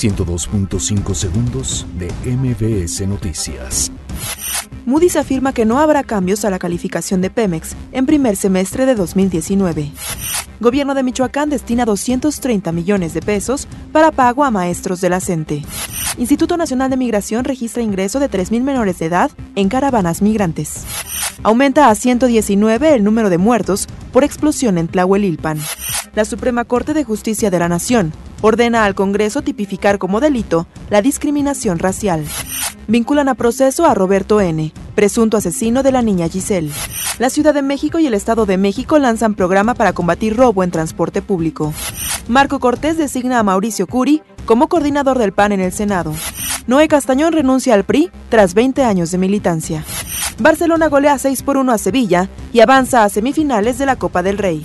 102.5 segundos de MBS Noticias. Moody's afirma que no habrá cambios a la calificación de Pemex en primer semestre de 2019. Gobierno de Michoacán destina 230 millones de pesos para pago a maestros de la CENTE. Instituto Nacional de Migración registra ingreso de 3.000 menores de edad en caravanas migrantes. Aumenta a 119 el número de muertos por explosión en Tlahuelilpan. La Suprema Corte de Justicia de la Nación ordena al Congreso tipificar como delito la discriminación racial. Vinculan a proceso a Roberto N., presunto asesino de la niña Giselle. La Ciudad de México y el Estado de México lanzan programa para combatir robo en transporte público. Marco Cortés designa a Mauricio Curi como coordinador del PAN en el Senado. Noé Castañón renuncia al PRI tras 20 años de militancia. Barcelona golea 6 por 1 a Sevilla y avanza a semifinales de la Copa del Rey.